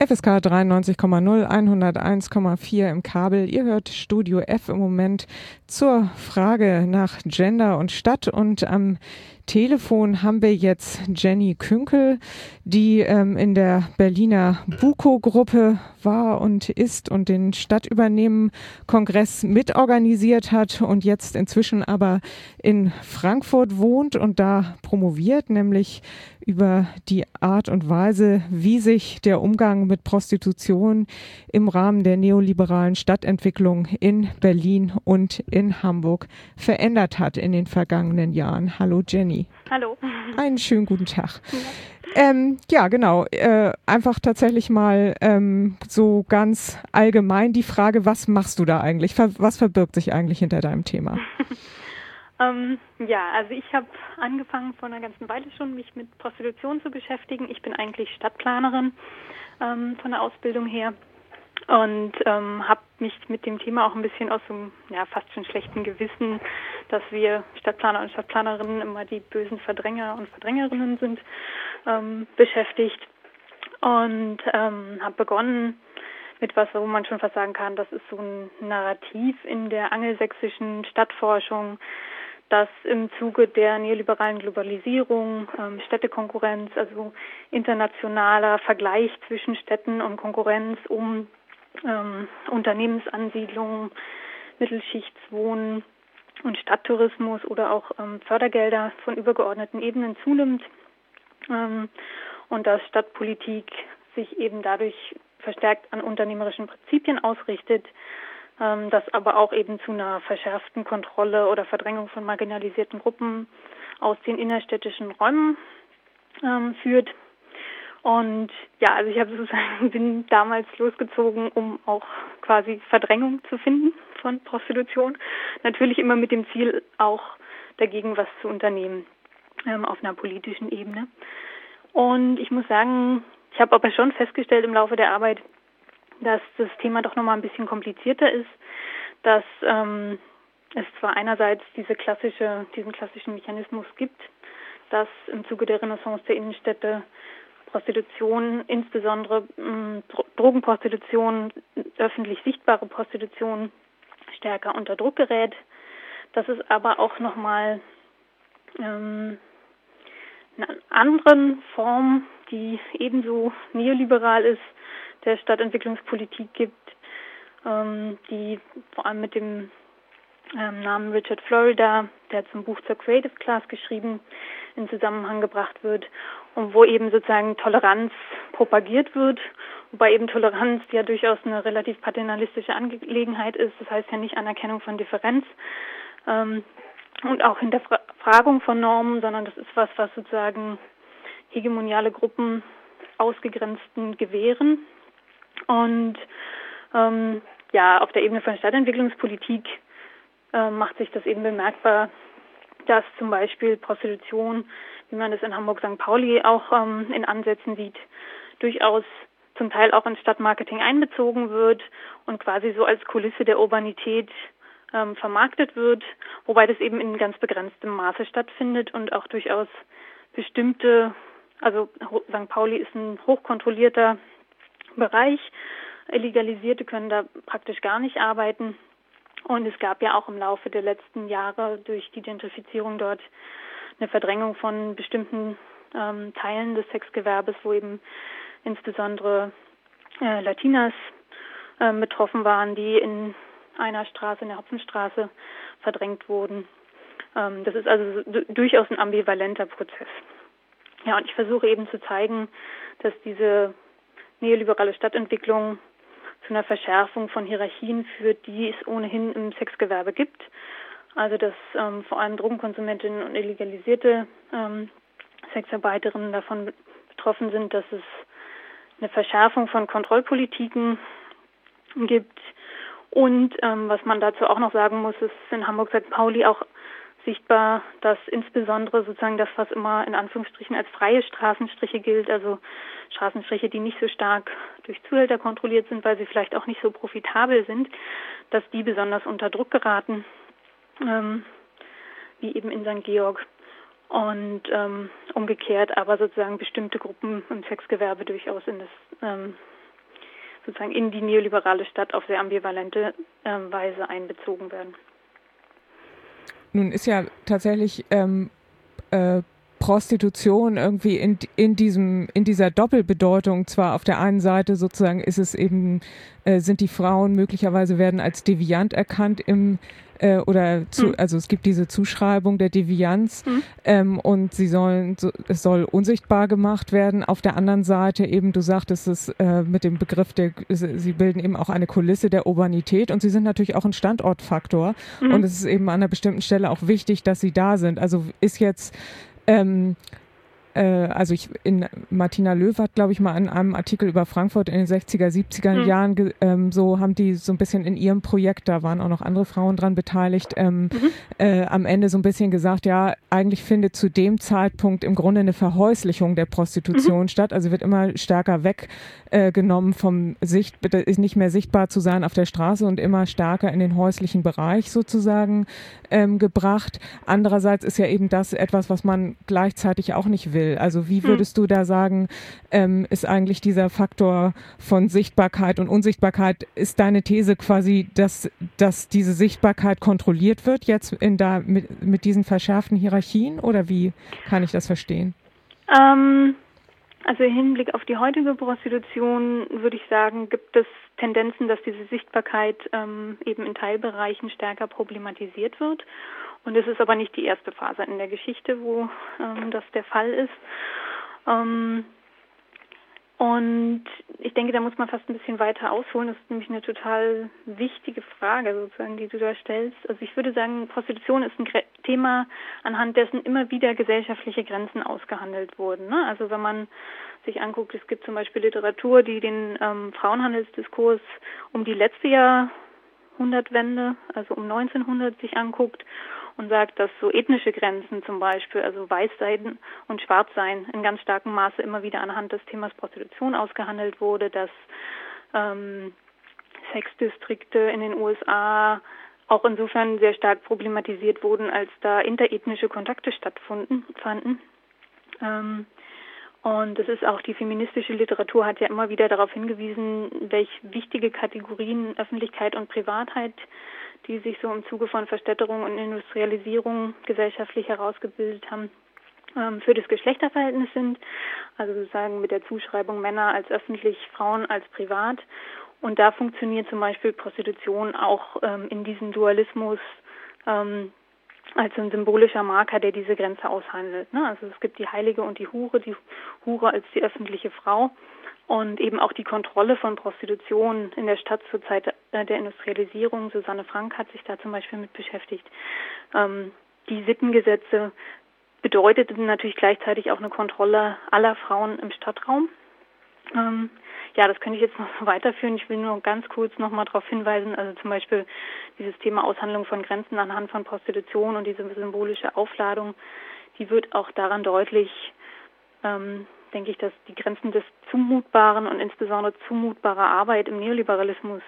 FSK 93,0, 101,4 im Kabel. Ihr hört Studio F im Moment zur Frage nach Gender und Stadt und am Telefon haben wir jetzt Jenny Künkel, die ähm, in der Berliner Buko-Gruppe war und ist und den Stadtübernehmen-Kongress mitorganisiert hat und jetzt inzwischen aber in Frankfurt wohnt und da promoviert, nämlich über die Art und Weise, wie sich der Umgang mit Prostitution im Rahmen der neoliberalen Stadtentwicklung in Berlin und in Hamburg verändert hat in den vergangenen Jahren. Hallo Jenny. Hallo. Einen schönen guten Tag. Ja, ähm, ja genau. Äh, einfach tatsächlich mal ähm, so ganz allgemein die Frage, was machst du da eigentlich? Was verbirgt sich eigentlich hinter deinem Thema? Ähm, ja, also ich habe angefangen vor einer ganzen Weile schon, mich mit Prostitution zu beschäftigen. Ich bin eigentlich Stadtplanerin ähm, von der Ausbildung her und ähm, habe mich mit dem Thema auch ein bisschen aus dem ja, fast schon schlechten Gewissen, dass wir Stadtplaner und Stadtplanerinnen immer die bösen Verdränger und Verdrängerinnen sind, ähm, beschäftigt. Und ähm, habe begonnen mit was, wo man schon fast sagen kann, das ist so ein Narrativ in der angelsächsischen Stadtforschung, dass im Zuge der neoliberalen Globalisierung, ähm, Städtekonkurrenz, also internationaler Vergleich zwischen Städten und Konkurrenz um ähm, Unternehmensansiedlungen, Mittelschichtswohnen und Stadttourismus oder auch ähm, Fördergelder von übergeordneten Ebenen zunimmt ähm, und dass Stadtpolitik sich eben dadurch verstärkt an unternehmerischen Prinzipien ausrichtet, ähm, das aber auch eben zu einer verschärften Kontrolle oder Verdrängung von marginalisierten Gruppen aus den innerstädtischen Räumen ähm, führt. Und ja, also ich habe sozusagen bin damals losgezogen, um auch quasi Verdrängung zu finden von Prostitution. Natürlich immer mit dem Ziel, auch dagegen was zu unternehmen ähm, auf einer politischen Ebene. Und ich muss sagen, ich habe aber schon festgestellt im Laufe der Arbeit, dass das Thema doch nochmal ein bisschen komplizierter ist, dass ähm, es zwar einerseits diese klassische, diesen klassischen Mechanismus gibt, dass im Zuge der Renaissance der Innenstädte Prostitution, insbesondere ähm, Drogenprostitution, öffentlich sichtbare Prostitution stärker unter Druck gerät, dass es aber auch nochmal ähm, eine andere Form, die ebenso neoliberal ist, der Stadtentwicklungspolitik gibt, ähm, die vor allem mit dem ähm, Namen Richard Florida, der zum Buch zur Creative Class geschrieben, in Zusammenhang gebracht wird und wo eben sozusagen Toleranz propagiert wird, wobei eben Toleranz ja durchaus eine relativ paternalistische Angelegenheit ist, das heißt ja nicht Anerkennung von Differenz ähm, und auch Hinterfragung von Normen, sondern das ist was, was sozusagen hegemoniale Gruppen ausgegrenzten gewähren und ähm, ja, auf der Ebene von Stadtentwicklungspolitik äh, macht sich das eben bemerkbar, dass zum Beispiel Prostitution, wie man das in Hamburg St. Pauli auch ähm, in Ansätzen sieht, durchaus zum Teil auch ins Stadtmarketing einbezogen wird und quasi so als Kulisse der Urbanität ähm, vermarktet wird, wobei das eben in ganz begrenztem Maße stattfindet und auch durchaus bestimmte, also St. Pauli ist ein hochkontrollierter Bereich. Illegalisierte können da praktisch gar nicht arbeiten. Und es gab ja auch im Laufe der letzten Jahre durch die Gentrifizierung dort eine Verdrängung von bestimmten ähm, Teilen des Sexgewerbes, wo eben insbesondere äh, Latinas äh, betroffen waren, die in einer Straße, in der Hopfenstraße, verdrängt wurden. Ähm, das ist also durchaus ein ambivalenter Prozess. Ja, und ich versuche eben zu zeigen, dass diese neoliberale Stadtentwicklung zu einer Verschärfung von Hierarchien führt, die es ohnehin im Sexgewerbe gibt. Also dass ähm, vor allem Drogenkonsumentinnen und illegalisierte ähm, Sexarbeiterinnen davon betroffen sind, dass es eine Verschärfung von Kontrollpolitiken gibt. Und ähm, was man dazu auch noch sagen muss, ist in Hamburg St. Pauli auch sichtbar, dass insbesondere sozusagen das, was immer in Anführungsstrichen als freie Straßenstriche gilt, also Straßenstriche, die nicht so stark durch Zuhälter kontrolliert sind, weil sie vielleicht auch nicht so profitabel sind, dass die besonders unter Druck geraten, ähm, wie eben in St. Georg. Und ähm, umgekehrt aber sozusagen bestimmte Gruppen im Sexgewerbe durchaus in das ähm, sozusagen in die neoliberale Stadt auf sehr ambivalente äh, Weise einbezogen werden. Nun ist ja tatsächlich ähm, äh, Prostitution irgendwie in, in diesem, in dieser Doppelbedeutung zwar auf der einen Seite sozusagen ist es eben, äh, sind die Frauen möglicherweise werden als deviant erkannt im äh, oder zu, mhm. also es gibt diese Zuschreibung der Devianz mhm. ähm, und sie sollen, so, es soll unsichtbar gemacht werden. Auf der anderen Seite eben, du sagtest es äh, mit dem Begriff der, sie bilden eben auch eine Kulisse der Urbanität und sie sind natürlich auch ein Standortfaktor mhm. und es ist eben an einer bestimmten Stelle auch wichtig, dass sie da sind. Also ist jetzt ähm, äh, also ich in Martina Löw hat, glaube ich, mal in einem Artikel über Frankfurt in den 60er, 70er mhm. Jahren ähm, so haben die so ein bisschen in ihrem Projekt, da waren auch noch andere Frauen dran beteiligt, ähm, mhm. äh, am Ende so ein bisschen gesagt, ja, eigentlich findet zu dem Zeitpunkt im Grunde eine Verhäuslichung der Prostitution mhm. statt. Also wird immer stärker weggenommen äh, vom Sicht, ist nicht mehr sichtbar zu sein auf der Straße und immer stärker in den häuslichen Bereich sozusagen ähm, gebracht. Andererseits ist ja eben das etwas, was man gleichzeitig auch nicht will will. Also wie hm. würdest hm. du da sagen, ähm, ist eigentlich dieser Faktor von Sichtbarkeit und Unsichtbarkeit, ist deine These quasi, dass, dass diese Sichtbarkeit kontrolliert wird jetzt in da mit, mit diesen verschärften Hierarchien oder wie kann ich das verstehen? Ähm, also im Hinblick auf die heutige Prostitution würde ich sagen, gibt es Tendenzen, dass diese Sichtbarkeit ähm, eben in Teilbereichen stärker problematisiert wird. Und es ist aber nicht die erste Phase in der Geschichte, wo ähm, das der Fall ist. Ähm, und ich denke, da muss man fast ein bisschen weiter ausholen. Das ist nämlich eine total wichtige Frage, sozusagen, die du da stellst. Also ich würde sagen, Prostitution ist ein Thema, anhand dessen immer wieder gesellschaftliche Grenzen ausgehandelt wurden. Ne? Also wenn man sich anguckt, es gibt zum Beispiel Literatur, die den ähm, Frauenhandelsdiskurs um die letzte Jahrhundertwende, also um 1900 sich anguckt und sagt, dass so ethnische Grenzen zum Beispiel, also Weißsein und Schwarzsein in ganz starkem Maße immer wieder anhand des Themas Prostitution ausgehandelt wurde, dass ähm, Sexdistrikte in den USA auch insofern sehr stark problematisiert wurden, als da interethnische Kontakte stattfanden. Ähm, und es ist auch die feministische Literatur hat ja immer wieder darauf hingewiesen, welche wichtige Kategorien Öffentlichkeit und Privatheit die sich so im Zuge von Verstädterung und Industrialisierung gesellschaftlich herausgebildet haben, ähm, für das Geschlechterverhältnis sind, also sozusagen mit der Zuschreibung Männer als öffentlich, Frauen als privat. Und da funktioniert zum Beispiel Prostitution auch ähm, in diesem Dualismus ähm, als ein symbolischer Marker, der diese Grenze aushandelt. Ne? Also es gibt die Heilige und die Hure, die Hure als die öffentliche Frau und eben auch die Kontrolle von Prostitution in der Stadt zur Zeit äh, der Industrialisierung. Susanne Frank hat sich da zum Beispiel mit beschäftigt. Ähm, die Sittengesetze bedeuteten natürlich gleichzeitig auch eine Kontrolle aller Frauen im Stadtraum. Ähm, ja, das könnte ich jetzt noch weiterführen. Ich will nur ganz kurz noch mal darauf hinweisen, also zum Beispiel dieses Thema Aushandlung von Grenzen anhand von Prostitution und diese symbolische Aufladung, die wird auch daran deutlich, ähm, denke ich, dass die Grenzen des Zumutbaren und insbesondere zumutbarer Arbeit im Neoliberalismus,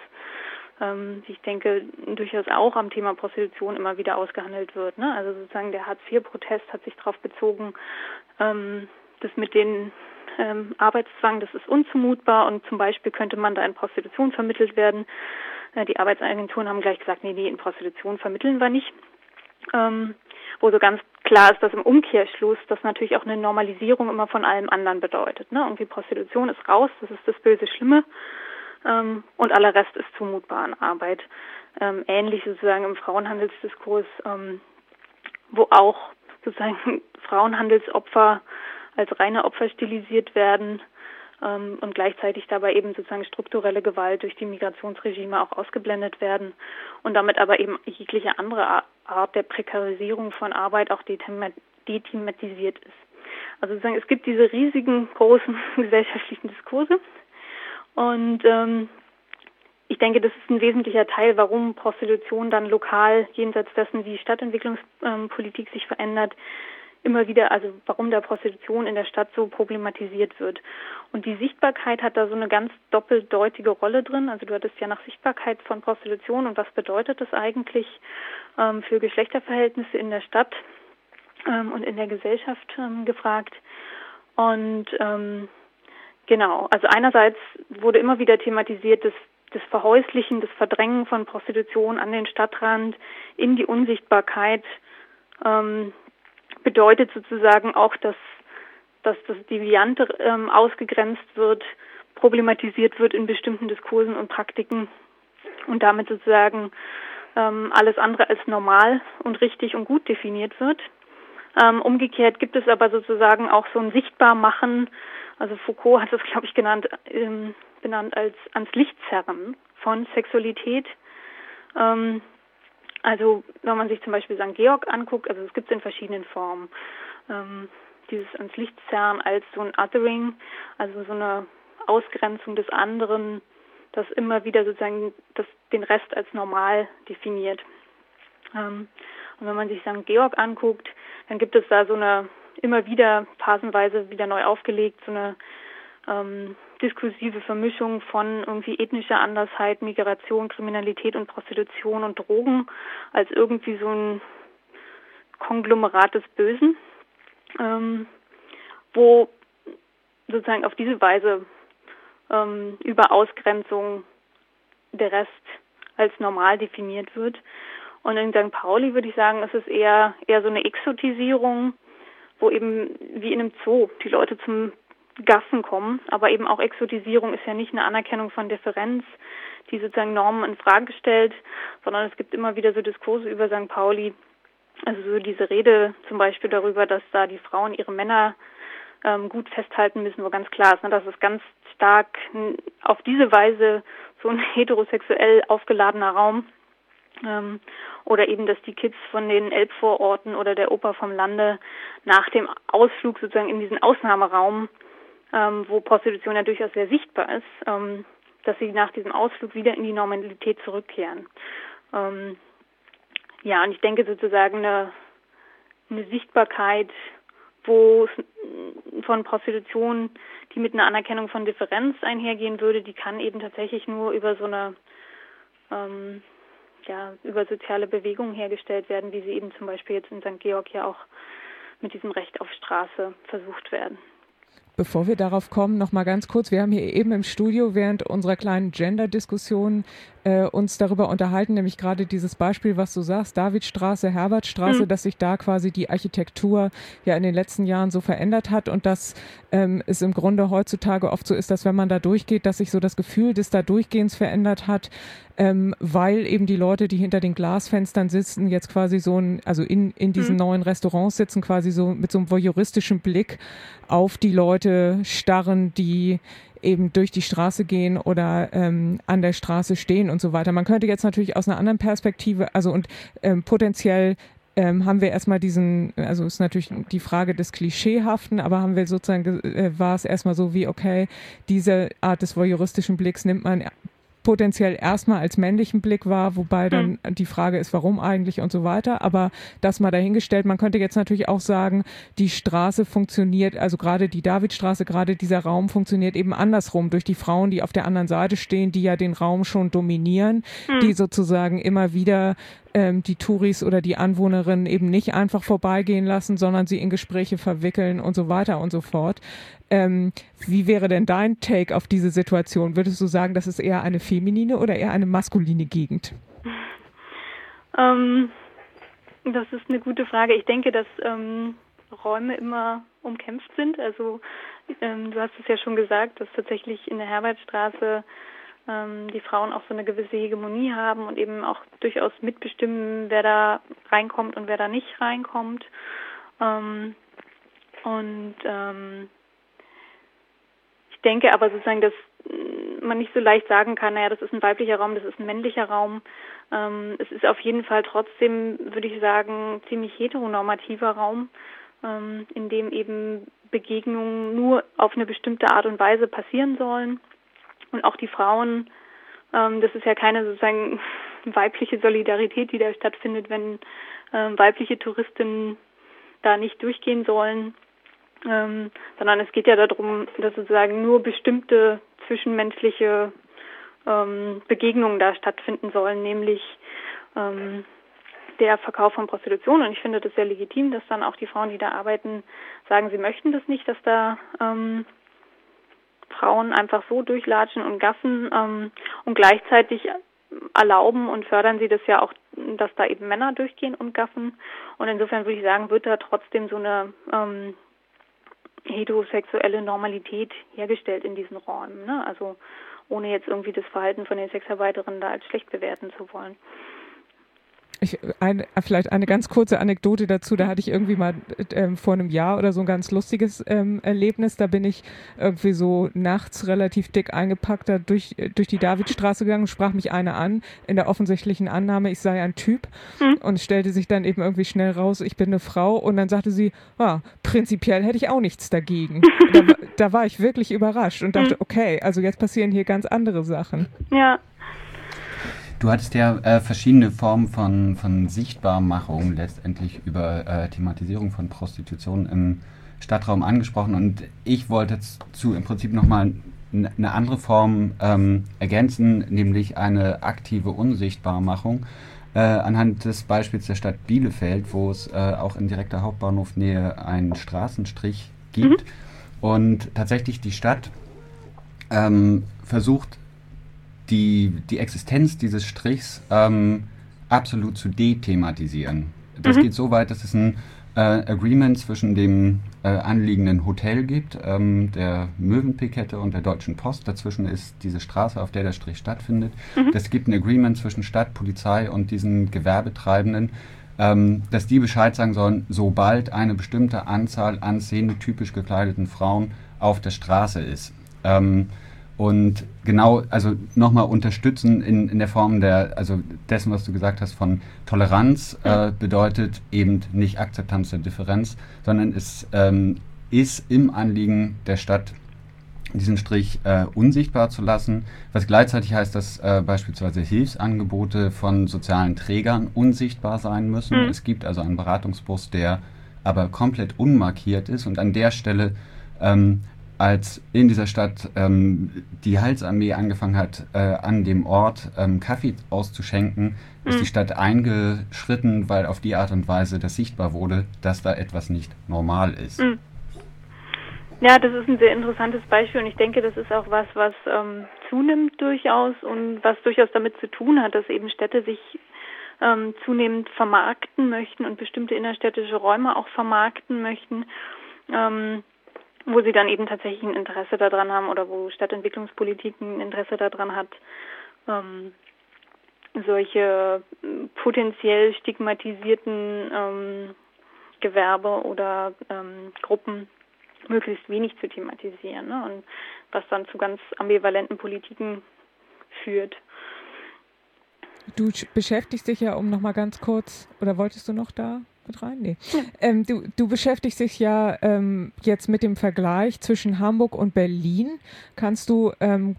ähm, ich denke, durchaus auch am Thema Prostitution immer wieder ausgehandelt wird. Ne? Also sozusagen der Hartz-IV-Protest hat sich darauf bezogen, ähm, das mit den ähm, Arbeitszwang, das ist unzumutbar und zum Beispiel könnte man da in Prostitution vermittelt werden. Äh, die Arbeitsagenturen haben gleich gesagt, nee, nee, in Prostitution vermitteln wir nicht. Ähm, wo so ganz klar ist, dass im Umkehrschluss das natürlich auch eine Normalisierung immer von allem anderen bedeutet. Ne? Irgendwie Prostitution ist raus, das ist das böse Schlimme ähm, und aller Rest ist zumutbar an Arbeit. Ähm, ähnlich sozusagen im Frauenhandelsdiskurs, ähm, wo auch sozusagen Frauenhandelsopfer als reine Opfer stilisiert werden ähm, und gleichzeitig dabei eben sozusagen strukturelle Gewalt durch die Migrationsregime auch ausgeblendet werden und damit aber eben jegliche andere Art der Prekarisierung von Arbeit auch dethematisiert ist. Also sozusagen es gibt diese riesigen großen gesellschaftlichen Diskurse und ähm, ich denke, das ist ein wesentlicher Teil, warum Prostitution dann lokal jenseits dessen, wie Stadtentwicklungspolitik sich verändert, immer wieder, also warum da Prostitution in der Stadt so problematisiert wird. Und die Sichtbarkeit hat da so eine ganz doppeldeutige Rolle drin. Also du hattest ja nach Sichtbarkeit von Prostitution und was bedeutet das eigentlich ähm, für Geschlechterverhältnisse in der Stadt ähm, und in der Gesellschaft ähm, gefragt. Und ähm, Genau, also einerseits wurde immer wieder thematisiert, dass das Verhäuslichen, das Verdrängen von Prostitution an den Stadtrand in die Unsichtbarkeit ähm, bedeutet sozusagen auch, dass, dass das Deviante ähm, ausgegrenzt wird, problematisiert wird in bestimmten Diskursen und Praktiken und damit sozusagen ähm, alles andere als normal und richtig und gut definiert wird. Ähm, umgekehrt gibt es aber sozusagen auch so ein Sichtbarmachen, also Foucault hat es, glaube ich, genannt, ähm, benannt als ans Licht zerren von Sexualität. Ähm, also wenn man sich zum Beispiel St. Georg anguckt, also es gibt es in verschiedenen Formen. Ähm, dieses ans Licht zerren als so ein Othering, also so eine Ausgrenzung des anderen, das immer wieder sozusagen das, den Rest als normal definiert. Ähm, und wenn man sich St. Georg anguckt, dann gibt es da so eine immer wieder phasenweise wieder neu aufgelegt, so eine ähm, diskursive Vermischung von irgendwie ethnischer Andersheit, Migration, Kriminalität und Prostitution und Drogen als irgendwie so ein Konglomerat des Bösen, ähm, wo sozusagen auf diese Weise ähm, über Ausgrenzung der Rest als normal definiert wird. Und in St. Pauli würde ich sagen, ist es eher eher so eine Exotisierung, wo eben wie in einem Zoo die Leute zum Gassen kommen, aber eben auch Exotisierung ist ja nicht eine Anerkennung von Differenz, die sozusagen Normen in Frage stellt, sondern es gibt immer wieder so Diskurse über St. Pauli, also so diese Rede zum Beispiel darüber, dass da die Frauen ihre Männer ähm, gut festhalten müssen, wo ganz klar ist, ne, dass es ganz stark auf diese Weise so ein heterosexuell aufgeladener Raum ähm, oder eben, dass die Kids von den Elbvororten oder der Oper vom Lande nach dem Ausflug sozusagen in diesen Ausnahmeraum, ähm, wo Prostitution ja durchaus sehr sichtbar ist, ähm, dass sie nach diesem Ausflug wieder in die Normalität zurückkehren. Ähm, ja, und ich denke sozusagen eine, eine Sichtbarkeit, wo von Prostitution, die mit einer Anerkennung von Differenz einhergehen würde, die kann eben tatsächlich nur über so eine ähm, ja, über soziale Bewegungen hergestellt werden, wie sie eben zum Beispiel jetzt in St. Georg ja auch mit diesem Recht auf Straße versucht werden. Bevor wir darauf kommen, noch mal ganz kurz. Wir haben hier eben im Studio während unserer kleinen Gender-Diskussion äh, uns darüber unterhalten, nämlich gerade dieses Beispiel, was du sagst, Davidstraße, Herbertstraße, mhm. dass sich da quasi die Architektur ja in den letzten Jahren so verändert hat und dass ähm, es im Grunde heutzutage oft so ist, dass wenn man da durchgeht, dass sich so das Gefühl des da Durchgehens verändert hat, ähm, weil eben die Leute, die hinter den Glasfenstern sitzen, jetzt quasi so ein, also in, in diesen mhm. neuen Restaurants sitzen, quasi so mit so einem voyeuristischen Blick auf die Leute starren, die eben durch die Straße gehen oder ähm, an der Straße stehen und so weiter. Man könnte jetzt natürlich aus einer anderen Perspektive, also und ähm, potenziell ähm, haben wir erstmal diesen, also ist natürlich die Frage des Klischeehaften, aber haben wir sozusagen, äh, war es erstmal so wie, okay, diese Art des voyeuristischen Blicks nimmt man potenziell erstmal als männlichen Blick wahr, wobei dann mhm. die Frage ist, warum eigentlich und so weiter. Aber das mal dahingestellt, man könnte jetzt natürlich auch sagen, die Straße funktioniert, also gerade die Davidstraße, gerade dieser Raum funktioniert eben andersrum durch die Frauen, die auf der anderen Seite stehen, die ja den Raum schon dominieren, mhm. die sozusagen immer wieder ähm, die Touris oder die Anwohnerinnen eben nicht einfach vorbeigehen lassen, sondern sie in Gespräche verwickeln und so weiter und so fort. Ähm, wie wäre denn dein Take auf diese Situation? Würdest du sagen, das ist eher eine feminine oder eher eine maskuline Gegend? Ähm, das ist eine gute Frage. Ich denke, dass ähm, Räume immer umkämpft sind. Also ähm, du hast es ja schon gesagt, dass tatsächlich in der Herbertstraße die Frauen auch so eine gewisse Hegemonie haben und eben auch durchaus mitbestimmen, wer da reinkommt und wer da nicht reinkommt. Ähm, und ähm, ich denke aber sozusagen, dass man nicht so leicht sagen kann, naja, das ist ein weiblicher Raum, das ist ein männlicher Raum. Ähm, es ist auf jeden Fall trotzdem, würde ich sagen, ziemlich heteronormativer Raum, ähm, in dem eben Begegnungen nur auf eine bestimmte Art und Weise passieren sollen. Und auch die Frauen, ähm, das ist ja keine sozusagen weibliche Solidarität, die da stattfindet, wenn ähm, weibliche Touristinnen da nicht durchgehen sollen, ähm, sondern es geht ja darum, dass sozusagen nur bestimmte zwischenmenschliche ähm, Begegnungen da stattfinden sollen, nämlich ähm, der Verkauf von Prostitution. Und ich finde das sehr legitim, dass dann auch die Frauen, die da arbeiten, sagen, sie möchten das nicht, dass da ähm, Frauen einfach so durchlatschen und gaffen ähm, und gleichzeitig erlauben und fördern sie das ja auch, dass da eben Männer durchgehen und gaffen. Und insofern würde ich sagen, wird da trotzdem so eine ähm, heterosexuelle Normalität hergestellt in diesen Räumen. Ne? Also ohne jetzt irgendwie das Verhalten von den Sexarbeiterinnen da als schlecht bewerten zu wollen. Ich, ein, vielleicht eine ganz kurze Anekdote dazu. Da hatte ich irgendwie mal ähm, vor einem Jahr oder so ein ganz lustiges ähm, Erlebnis. Da bin ich irgendwie so nachts relativ dick eingepackt da durch, durch die Davidstraße gegangen, sprach mich eine an, in der offensichtlichen Annahme, ich sei ein Typ mhm. und stellte sich dann eben irgendwie schnell raus, ich bin eine Frau. Und dann sagte sie, ah, prinzipiell hätte ich auch nichts dagegen. da, da, war ich wirklich überrascht und dachte, mhm. okay, also jetzt passieren hier ganz andere Sachen. Ja, Du hattest ja äh, verschiedene Formen von, von Sichtbarmachung letztendlich über äh, Thematisierung von Prostitution im Stadtraum angesprochen und ich wollte zu im Prinzip nochmal eine andere Form ähm, ergänzen, nämlich eine aktive Unsichtbarmachung. Äh, anhand des Beispiels der Stadt Bielefeld, wo es äh, auch in direkter Hauptbahnhofnähe einen Straßenstrich gibt mhm. und tatsächlich die Stadt ähm, versucht die, die Existenz dieses Strichs ähm, absolut zu dethematisieren. Das mhm. geht so weit, dass es ein äh, Agreement zwischen dem äh, anliegenden Hotel gibt, ähm, der Möwenpikette und der Deutschen Post. Dazwischen ist diese Straße, auf der der Strich stattfindet. Mhm. Es gibt ein Agreement zwischen Stadt, Polizei und diesen Gewerbetreibenden, ähm, dass die Bescheid sagen sollen, sobald eine bestimmte Anzahl an szenetypisch gekleideten Frauen auf der Straße ist. Ähm, und genau, also nochmal unterstützen in, in der Form der, also dessen, was du gesagt hast, von Toleranz äh, bedeutet eben nicht Akzeptanz der Differenz, sondern es ähm, ist im Anliegen der Stadt, diesen Strich äh, unsichtbar zu lassen, was gleichzeitig heißt, dass äh, beispielsweise Hilfsangebote von sozialen Trägern unsichtbar sein müssen. Mhm. Es gibt also einen Beratungsbus, der aber komplett unmarkiert ist und an der Stelle ähm, als in dieser Stadt ähm, die Heilsarmee angefangen hat, äh, an dem Ort ähm, Kaffee auszuschenken, ist mhm. die Stadt eingeschritten, weil auf die Art und Weise das sichtbar wurde, dass da etwas nicht normal ist. Mhm. Ja, das ist ein sehr interessantes Beispiel und ich denke, das ist auch was, was ähm, zunimmt durchaus und was durchaus damit zu tun hat, dass eben Städte sich ähm, zunehmend vermarkten möchten und bestimmte innerstädtische Räume auch vermarkten möchten. Ähm, wo sie dann eben tatsächlich ein Interesse daran haben oder wo Stadtentwicklungspolitik ein Interesse daran hat, ähm, solche potenziell stigmatisierten ähm, Gewerbe oder ähm, Gruppen möglichst wenig zu thematisieren ne? und was dann zu ganz ambivalenten Politiken führt. Du beschäftigst dich ja, um nochmal ganz kurz, oder wolltest du noch da mit rein? Nee. Ähm, du, du beschäftigst dich ja ähm, jetzt mit dem Vergleich zwischen Hamburg und Berlin. Kannst du ähm,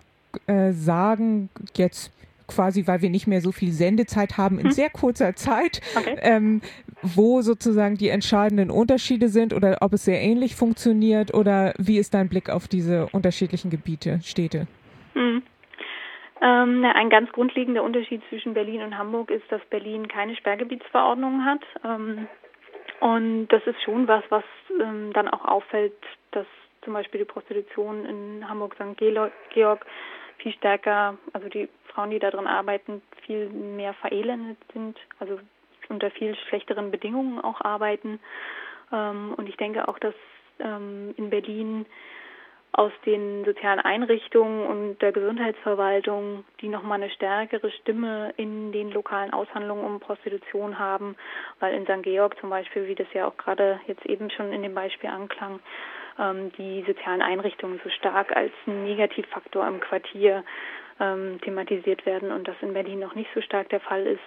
äh, sagen, jetzt quasi, weil wir nicht mehr so viel Sendezeit haben, in hm. sehr kurzer Zeit, okay. ähm, wo sozusagen die entscheidenden Unterschiede sind oder ob es sehr ähnlich funktioniert oder wie ist dein Blick auf diese unterschiedlichen Gebiete, Städte? Hm. Ähm, ein ganz grundlegender Unterschied zwischen Berlin und Hamburg ist, dass Berlin keine Sperrgebietsverordnung hat. Ähm, und das ist schon was, was ähm, dann auch auffällt, dass zum Beispiel die Prostitution in Hamburg St. Georg viel stärker, also die Frauen, die da drin arbeiten, viel mehr verelendet sind, also unter viel schlechteren Bedingungen auch arbeiten. Ähm, und ich denke auch, dass ähm, in Berlin aus den sozialen Einrichtungen und der Gesundheitsverwaltung, die nochmal eine stärkere Stimme in den lokalen Aushandlungen um Prostitution haben, weil in St. Georg zum Beispiel, wie das ja auch gerade jetzt eben schon in dem Beispiel anklang, ähm, die sozialen Einrichtungen so stark als Negativfaktor im Quartier ähm, thematisiert werden und das in Berlin noch nicht so stark der Fall ist,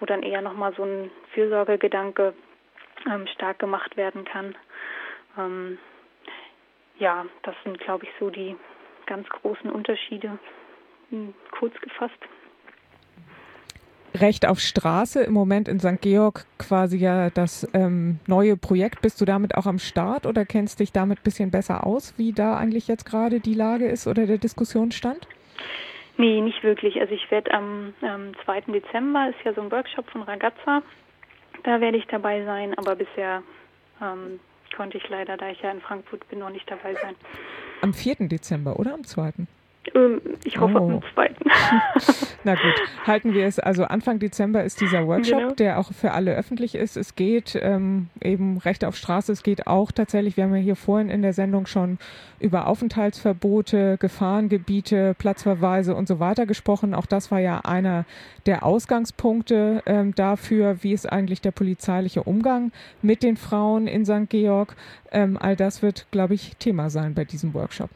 wo dann eher nochmal so ein Fürsorgegedanke ähm, stark gemacht werden kann. Ja, das sind, glaube ich, so die ganz großen Unterschiede, hm, kurz gefasst. Recht auf Straße im Moment in St. Georg quasi ja das ähm, neue Projekt. Bist du damit auch am Start oder kennst dich damit ein bisschen besser aus, wie da eigentlich jetzt gerade die Lage ist oder der Diskussionsstand? Nee, nicht wirklich. Also ich werde am ähm, 2. Dezember ist ja so ein Workshop von Ragazza. Da werde ich dabei sein, aber bisher ähm, konnte ich leider, da ich ja in Frankfurt bin, noch nicht dabei sein. Am 4. Dezember oder am 2.? Ähm, ich hoffe oh. am zweiten. Na gut, halten wir es. Also Anfang Dezember ist dieser Workshop, genau. der auch für alle öffentlich ist. Es geht ähm, eben Recht auf Straße. Es geht auch tatsächlich, wir haben ja hier vorhin in der Sendung schon über Aufenthaltsverbote, Gefahrengebiete, Platzverweise und so weiter gesprochen. Auch das war ja einer der Ausgangspunkte ähm, dafür, wie ist eigentlich der polizeiliche Umgang mit den Frauen in St. Georg. Ähm, all das wird, glaube ich, Thema sein bei diesem Workshop.